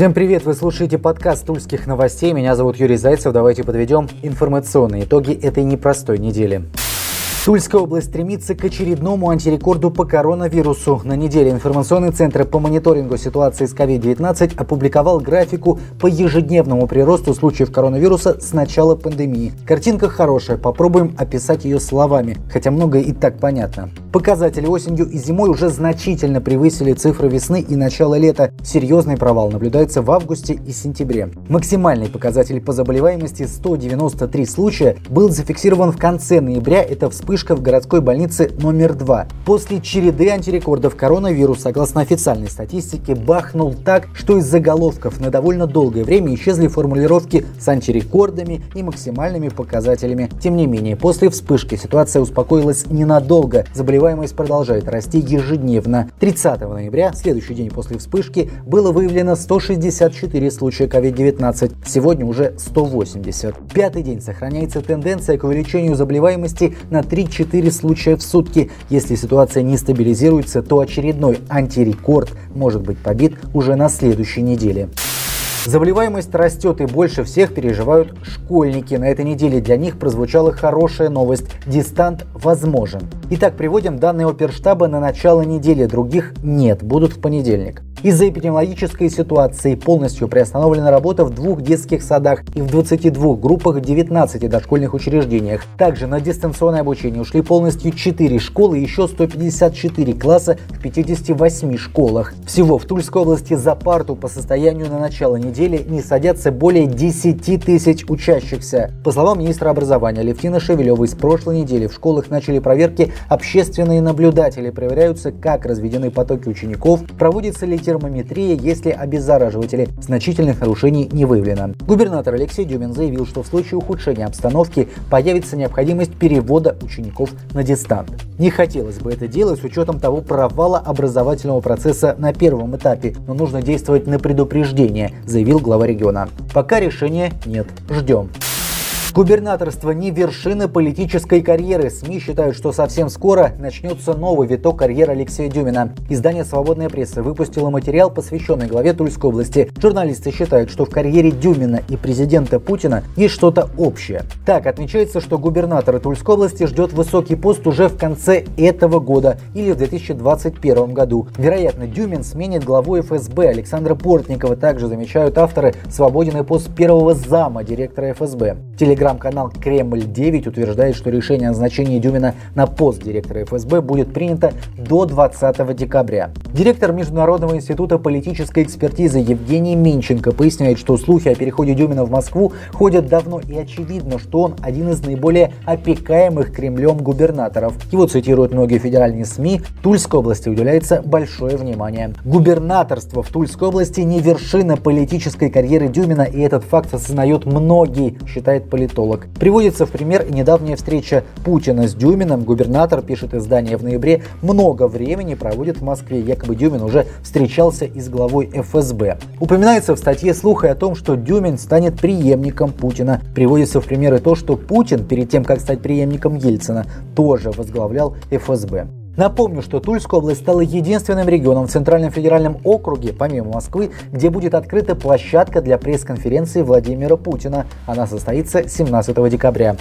Всем привет! Вы слушаете подкаст Тульских новостей. Меня зовут Юрий Зайцев. Давайте подведем информационные итоги этой непростой недели. Тульская область стремится к очередному антирекорду по коронавирусу. На неделе информационный центр по мониторингу ситуации с COVID-19 опубликовал графику по ежедневному приросту случаев коронавируса с начала пандемии. Картинка хорошая, попробуем описать ее словами, хотя многое и так понятно. Показатели осенью и зимой уже значительно превысили цифры весны и начала лета. Серьезный провал наблюдается в августе и сентябре. Максимальный показатель по заболеваемости 193 случая был зафиксирован в конце ноября. Это вспышка в городской больнице номер 2. После череды антирекордов коронавирус, согласно официальной статистике, бахнул так, что из заголовков на довольно долгое время исчезли формулировки с антирекордами и максимальными показателями. Тем не менее, после вспышки ситуация успокоилась ненадолго. Заболеваемость продолжает расти ежедневно. 30 ноября, следующий день после вспышки, было выявлено 164 случая COVID-19. Сегодня уже 180. Пятый день сохраняется тенденция к увеличению заболеваемости на 3 3-4 случая в сутки. Если ситуация не стабилизируется, то очередной антирекорд может быть побит уже на следующей неделе. Заболеваемость растет и больше всех переживают школьники. На этой неделе для них прозвучала хорошая новость. Дистант возможен. Итак, приводим данные оперштаба на начало недели. Других нет, будут в понедельник. Из-за эпидемиологической ситуации полностью приостановлена работа в двух детских садах и в 22 группах в 19 дошкольных учреждениях. Также на дистанционное обучение ушли полностью 4 школы и еще 154 класса в 58 школах. Всего в Тульской области за парту по состоянию на начало недели не садятся более 10 тысяч учащихся. По словам министра образования Левтина Шевелевой, с прошлой недели в школах начали проверки общественные наблюдатели, проверяются, как разведены потоки учеников, проводится ли термометрия, если обеззараживатели значительных нарушений не выявлено. Губернатор Алексей Дюмин заявил, что в случае ухудшения обстановки появится необходимость перевода учеников на дистант. Не хотелось бы это делать с учетом того провала образовательного процесса на первом этапе, но нужно действовать на предупреждение, заявил глава региона. Пока решения нет, ждем. Губернаторство не вершина политической карьеры. СМИ считают, что совсем скоро начнется новый виток карьеры Алексея Дюмина. Издание «Свободная пресса» выпустило материал, посвященный главе Тульской области. Журналисты считают, что в карьере Дюмина и президента Путина есть что-то общее. Так, отмечается, что губернатора Тульской области ждет высокий пост уже в конце этого года или в 2021 году. Вероятно, Дюмин сменит главу ФСБ Александра Портникова. Также замечают авторы свободный пост первого зама директора ФСБ. Телеграм Телеграм-канал Кремль-9 утверждает, что решение о назначении Дюмина на пост директора ФСБ будет принято до 20 декабря. Директор Международного института политической экспертизы Евгений Минченко поясняет, что слухи о переходе Дюмина в Москву ходят давно и очевидно, что он один из наиболее опекаемых Кремлем губернаторов. Его цитируют многие федеральные СМИ. Тульской области уделяется большое внимание. Губернаторство в Тульской области не вершина политической карьеры Дюмина, и этот факт осознает многие, считает политолог политолог. Приводится в пример недавняя встреча Путина с Дюмином. Губернатор, пишет издание в ноябре, много времени проводит в Москве. Якобы Дюмин уже встречался и с главой ФСБ. Упоминается в статье слух о том, что Дюмин станет преемником Путина. Приводится в пример и то, что Путин перед тем, как стать преемником Ельцина, тоже возглавлял ФСБ. Напомню, что Тульская область стала единственным регионом в Центральном федеральном округе, помимо Москвы, где будет открыта площадка для пресс-конференции Владимира Путина. Она состоится 17 декабря.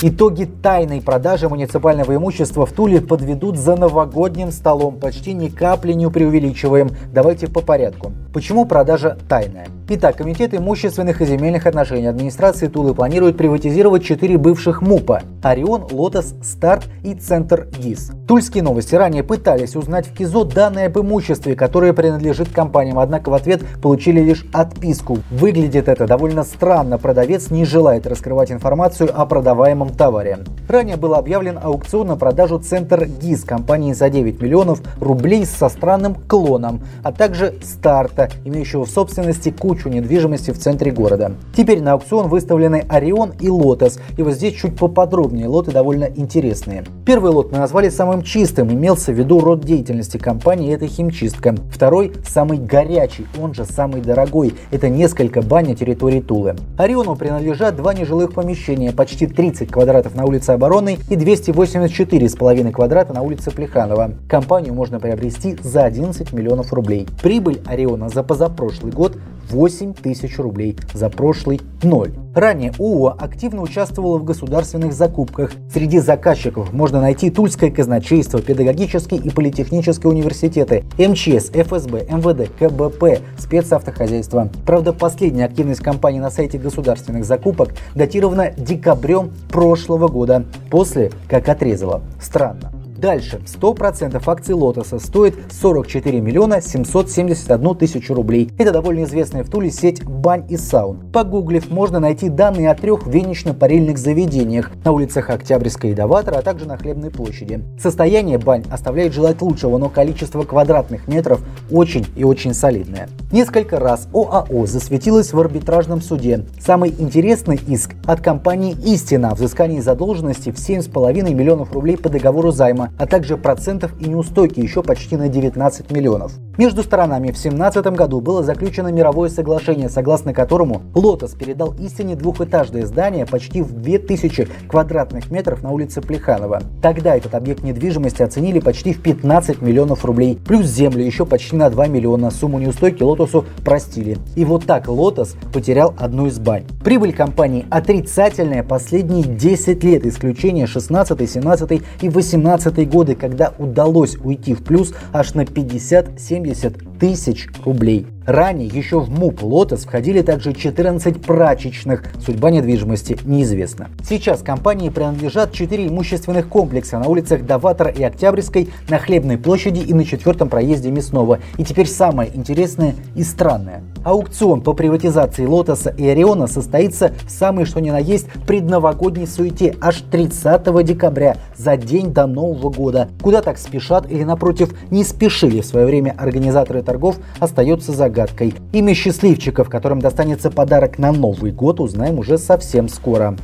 Итоги тайной продажи муниципального имущества в Туле подведут за новогодним столом. Почти ни капли не преувеличиваем. Давайте по порядку. Почему продажа тайная? Итак, Комитет имущественных и земельных отношений администрации Тулы планирует приватизировать четыре бывших МУПа – Орион, Лотос, Старт и Центр ГИС. Тульские новости ранее пытались узнать в КИЗО данные об имуществе, которое принадлежит компаниям, однако в ответ получили лишь отписку. Выглядит это довольно странно, продавец не желает раскрывать информацию о продаваемом новом товаре. Ранее был объявлен аукцион на продажу Центр ГИС компании за 9 миллионов рублей со странным клоном, а также Старта, имеющего в собственности кучу недвижимости в центре города. Теперь на аукцион выставлены Орион и Лотос, и вот здесь чуть поподробнее, лоты довольно интересные. Первый лот мы назвали самым чистым, имелся в виду род деятельности компании, это химчистка. Второй самый горячий, он же самый дорогой, это несколько бань на территории Тулы. Ориону принадлежат два нежилых помещения, почти 30 квадратов на улице Оборонной и 284,5 квадрата на улице Плеханова. Компанию можно приобрести за 11 миллионов рублей. Прибыль Ориона за позапрошлый год 8 тысяч рублей, за прошлый – 0. Ранее ООО активно участвовало в государственных закупках. Среди заказчиков можно найти Тульское казначейство, педагогические и политехнические университеты, МЧС, ФСБ, МВД, КБП, спецавтохозяйство. Правда, последняя активность компании на сайте государственных закупок датирована декабрем прошлого года, после как отрезала. Странно. Дальше. 100% акций Лотоса стоит 44 миллиона 771 тысячу рублей. Это довольно известная в Туле сеть бань и саун. Погуглив, можно найти данные о трех венично-парильных заведениях на улицах Октябрьской и Даватора, а также на Хлебной площади. Состояние бань оставляет желать лучшего, но количество квадратных метров очень и очень солидное. Несколько раз ОАО засветилась в арбитражном суде. Самый интересный иск от компании «Истина» о взыскании задолженности в 7,5 миллионов рублей по договору займа а также процентов и неустойки еще почти на 19 миллионов. Между сторонами в 2017 году было заключено мировое соглашение, согласно которому Лотос передал истине двухэтажное здание почти в 2000 квадратных метров на улице Плеханова. Тогда этот объект недвижимости оценили почти в 15 миллионов рублей, плюс землю еще почти на 2 миллиона. Сумму неустойки Лотосу простили. И вот так Лотос потерял одну из бань. Прибыль компании отрицательная последние 10 лет, исключение 16, 17 и 18 годы, когда удалось уйти в плюс аж на 50-70 70 тысяч рублей. Ранее еще в МУП «Лотос» входили также 14 прачечных. Судьба недвижимости неизвестна. Сейчас компании принадлежат 4 имущественных комплекса на улицах Даватора и Октябрьской, на Хлебной площади и на четвертом проезде Мясного. И теперь самое интересное и странное. Аукцион по приватизации «Лотоса» и «Ориона» состоится в самой что ни на есть предновогодней суете аж 30 декабря, за день до Нового года. Куда так спешат или напротив не спешили в свое время организаторы торгов, остается загадкой. Имя счастливчиков, которым достанется подарок на Новый год, узнаем уже совсем скоро.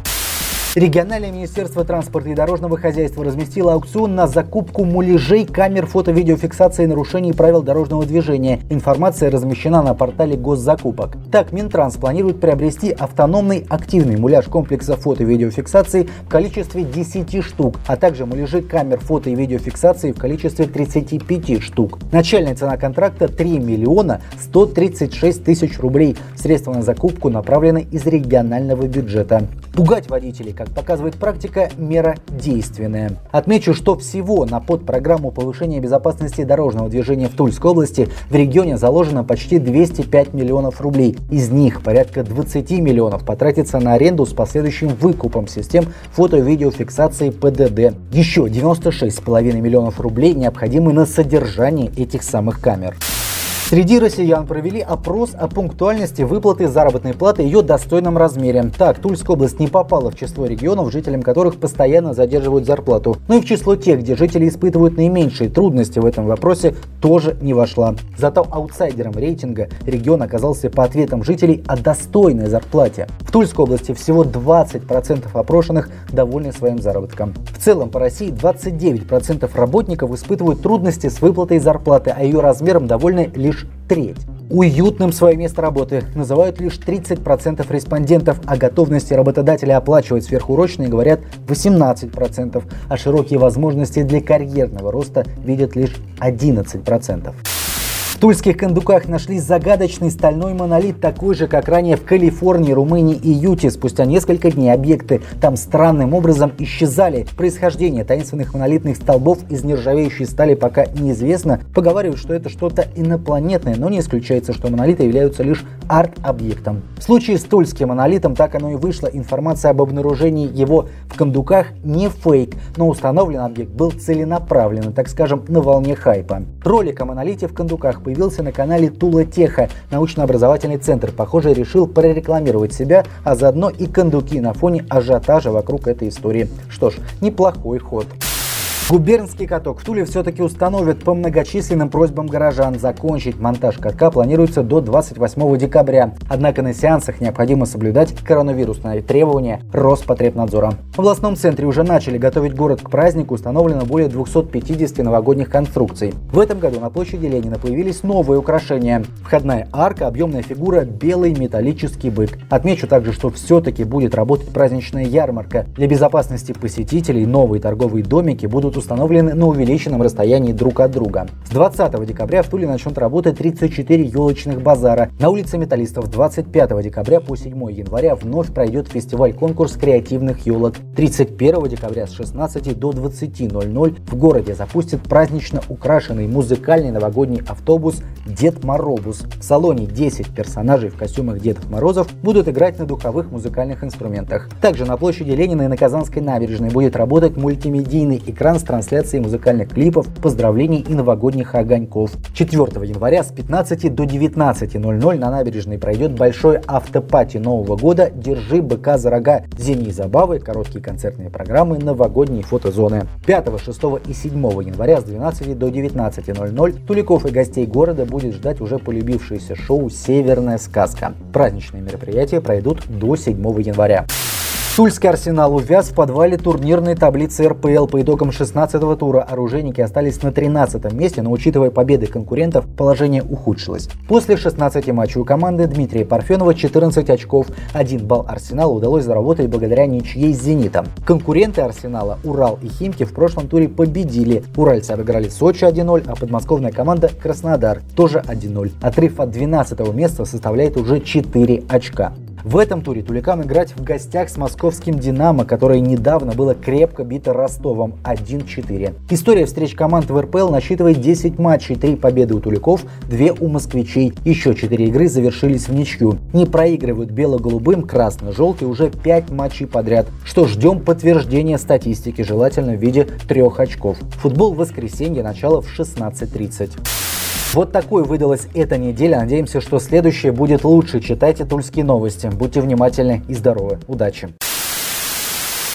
Региональное министерство транспорта и дорожного хозяйства разместило аукцион на закупку муляжей камер фото-видеофиксации нарушений правил дорожного движения. Информация размещена на портале госзакупок. Так, Минтранс планирует приобрести автономный активный муляж комплекса фото-видеофиксации в количестве 10 штук, а также муляжи камер фото- и видеофиксации в количестве 35 штук. Начальная цена контракта 3 миллиона 136 тысяч рублей. Средства на закупку направлены из регионального бюджета. Пугать водителей, как показывает практика, мера действенная. Отмечу, что всего на подпрограмму повышения безопасности дорожного движения в Тульской области в регионе заложено почти 205 миллионов рублей. Из них порядка 20 миллионов потратится на аренду с последующим выкупом систем фото-видеофиксации ПДД. Еще 96,5 миллионов рублей необходимы на содержание этих самых камер. Среди россиян провели опрос о пунктуальности выплаты заработной платы и ее достойном размере. Так, Тульская область не попала в число регионов, жителям которых постоянно задерживают зарплату. Но и в число тех, где жители испытывают наименьшие трудности в этом вопросе, тоже не вошла. Зато аутсайдером рейтинга регион оказался по ответам жителей о достойной зарплате. В Тульской области всего 20% опрошенных довольны своим заработком. В целом по России 29% работников испытывают трудности с выплатой зарплаты, а ее размером довольны лишь лишь треть. Уютным свое место работы называют лишь 30% респондентов, а готовности работодателя оплачивать сверхурочные говорят 18%, а широкие возможности для карьерного роста видят лишь 11%. В тульских кондуках нашли загадочный стальной монолит, такой же, как ранее в Калифорнии, Румынии и Юте. Спустя несколько дней объекты там странным образом исчезали. Происхождение таинственных монолитных столбов из нержавеющей стали пока неизвестно. Поговаривают, что это что-то инопланетное, но не исключается, что монолиты являются лишь арт-объектом. В случае с тульским монолитом так оно и вышло. Информация об обнаружении его в кондуках не фейк, но установлен объект был целенаправленно, так скажем, на волне хайпа. Ролик о монолите в кондуках появился на канале Тула Теха. Научно-образовательный центр, похоже, решил прорекламировать себя, а заодно и кондуки на фоне ажиотажа вокруг этой истории. Что ж, неплохой ход. Губернский каток в Туле все-таки установят по многочисленным просьбам горожан. Закончить монтаж катка планируется до 28 декабря. Однако на сеансах необходимо соблюдать коронавирусные требования Роспотребнадзора. В областном центре уже начали готовить город к празднику, установлено более 250 новогодних конструкций. В этом году на площади Ленина появились новые украшения. Входная арка, объемная фигура, белый металлический бык. Отмечу также, что все-таки будет работать праздничная ярмарка. Для безопасности посетителей новые торговые домики будут будут установлены на увеличенном расстоянии друг от друга. С 20 декабря в Туле начнут работать 34 елочных базара. На улице металлистов 25 декабря по 7 января вновь пройдет фестиваль-конкурс креативных елок. 31 декабря с 16 до 20.00 в городе запустит празднично украшенный музыкальный новогодний автобус «Дед Моробус». В салоне 10 персонажей в костюмах Дедов Морозов будут играть на духовых музыкальных инструментах. Также на площади Ленина и на Казанской набережной будет работать мультимедийный экран с трансляцией музыкальных клипов, поздравлений и новогодних огоньков. 4 января с 15 до 19.00 на набережной пройдет большой автопати Нового года «Держи быка за рога». Зимние забавы, короткие концертные программы, новогодние фотозоны. 5, 6 и 7 января с 12 до 19.00 Туликов и гостей города будет ждать уже полюбившееся шоу «Северная сказка». Праздничные мероприятия пройдут до 7 января. Тульский арсенал увяз в подвале турнирной таблицы РПЛ. По итогам 16-го тура оружейники остались на 13 месте, но учитывая победы конкурентов, положение ухудшилось. После 16 матчей у команды Дмитрия Парфенова 14 очков. Один балл Арсеналу удалось заработать благодаря ничьей с «Зенитом». Конкуренты Арсенала Урал и Химки в прошлом туре победили. Уральцы обыграли Сочи 1-0, а подмосковная команда Краснодар тоже 1-0. Отрыв от 12 места составляет уже 4 очка. В этом туре Туликам играть в гостях с московским «Динамо», которое недавно было крепко бито Ростовом 1-4. История встреч команд в РПЛ насчитывает 10 матчей, 3 победы у Туликов, 2 у москвичей. Еще 4 игры завершились в ничью. Не проигрывают бело-голубым красно-желтые уже 5 матчей подряд. Что ждем подтверждения статистики, желательно в виде трех очков. Футбол в воскресенье, начало в 16.30. Вот такой выдалась эта неделя. Надеемся, что следующее будет лучше. Читайте тульские новости. Будьте внимательны и здоровы. Удачи!